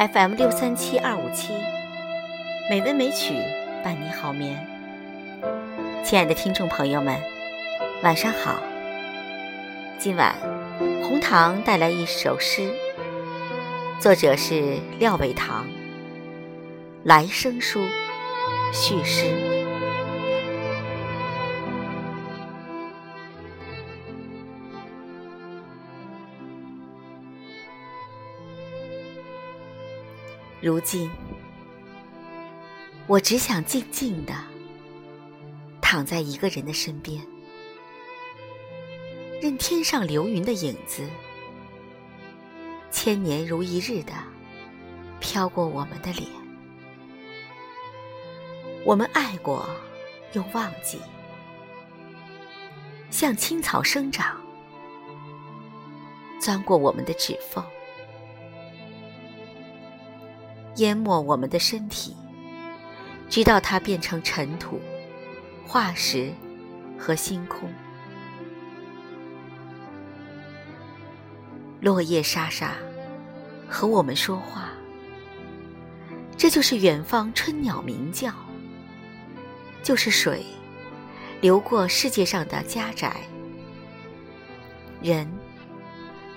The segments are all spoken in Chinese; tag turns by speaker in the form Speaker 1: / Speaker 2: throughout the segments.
Speaker 1: FM 六三七二五七，美文美曲伴你好眠。亲爱的听众朋友们，晚上好。今晚红糖带来一首诗，作者是廖伟棠，《来生书》序诗。如今，我只想静静的躺在一个人的身边，任天上流云的影子，千年如一日的飘过我们的脸。我们爱过，又忘记，像青草生长，钻过我们的指缝。淹没我们的身体，直到它变成尘土、化石和星空。落叶沙沙，和我们说话。这就是远方春鸟鸣叫，就是水流过世界上的家宅，人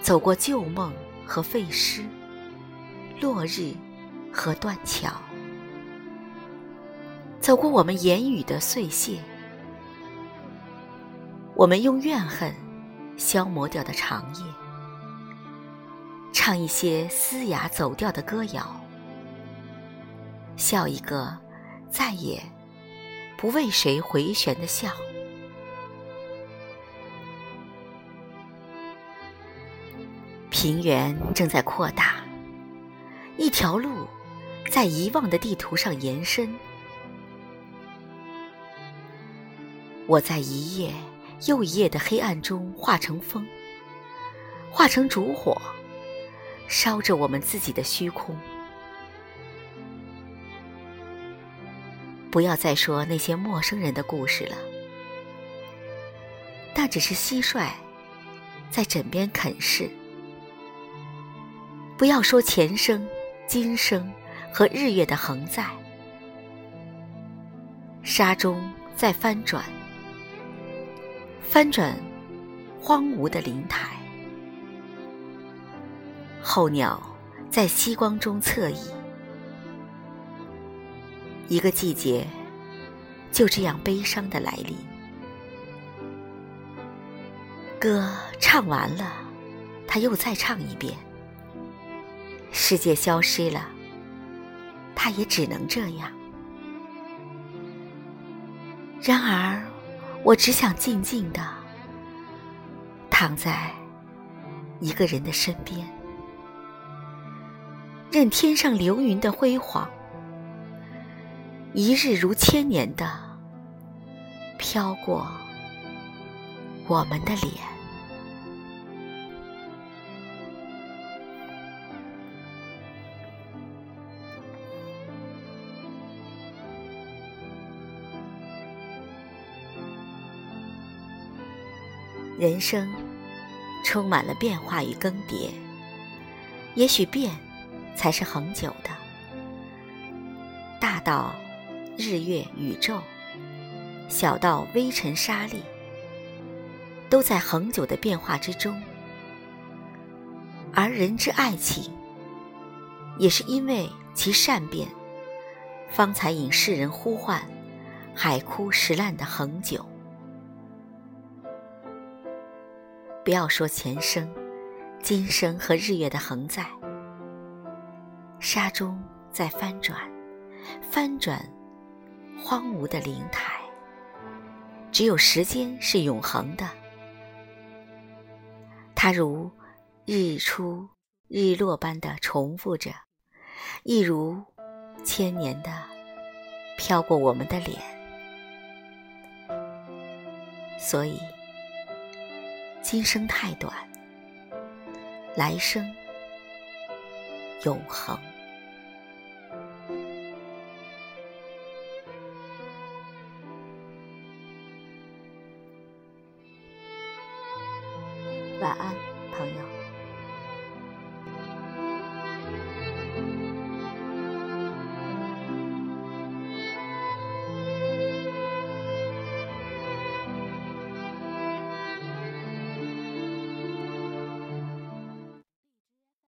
Speaker 1: 走过旧梦和废诗，落日。和断桥，走过我们言语的碎屑，我们用怨恨消磨掉的长夜，唱一些嘶哑走调的歌谣，笑一个再也不为谁回旋的笑。平原正在扩大，一条路。在遗忘的地图上延伸，我在一夜又一夜的黑暗中化成风，化成烛火，烧着我们自己的虚空。不要再说那些陌生人的故事了，那只是蟋蟀在枕边啃噬。不要说前生今生。和日月的横在，沙中在翻转，翻转荒芜的灵台。候鸟在夕光中侧翼，一个季节就这样悲伤的来临。歌唱完了，他又再唱一遍。世界消失了。他也只能这样。然而，我只想静静的躺在一个人的身边，任天上流云的辉煌，一日如千年的飘过我们的脸。人生充满了变化与更迭，也许变才是恒久的。大到日月宇宙，小到微尘沙粒，都在恒久的变化之中。而人之爱情，也是因为其善变，方才引世人呼唤海枯石烂的恒久。不要说前生、今生和日月的恒在，沙中在翻转，翻转荒芜的灵台。只有时间是永恒的，它如日出日落般的重复着，一如千年的飘过我们的脸，所以。今生太短，来生永恒。晚安，朋友。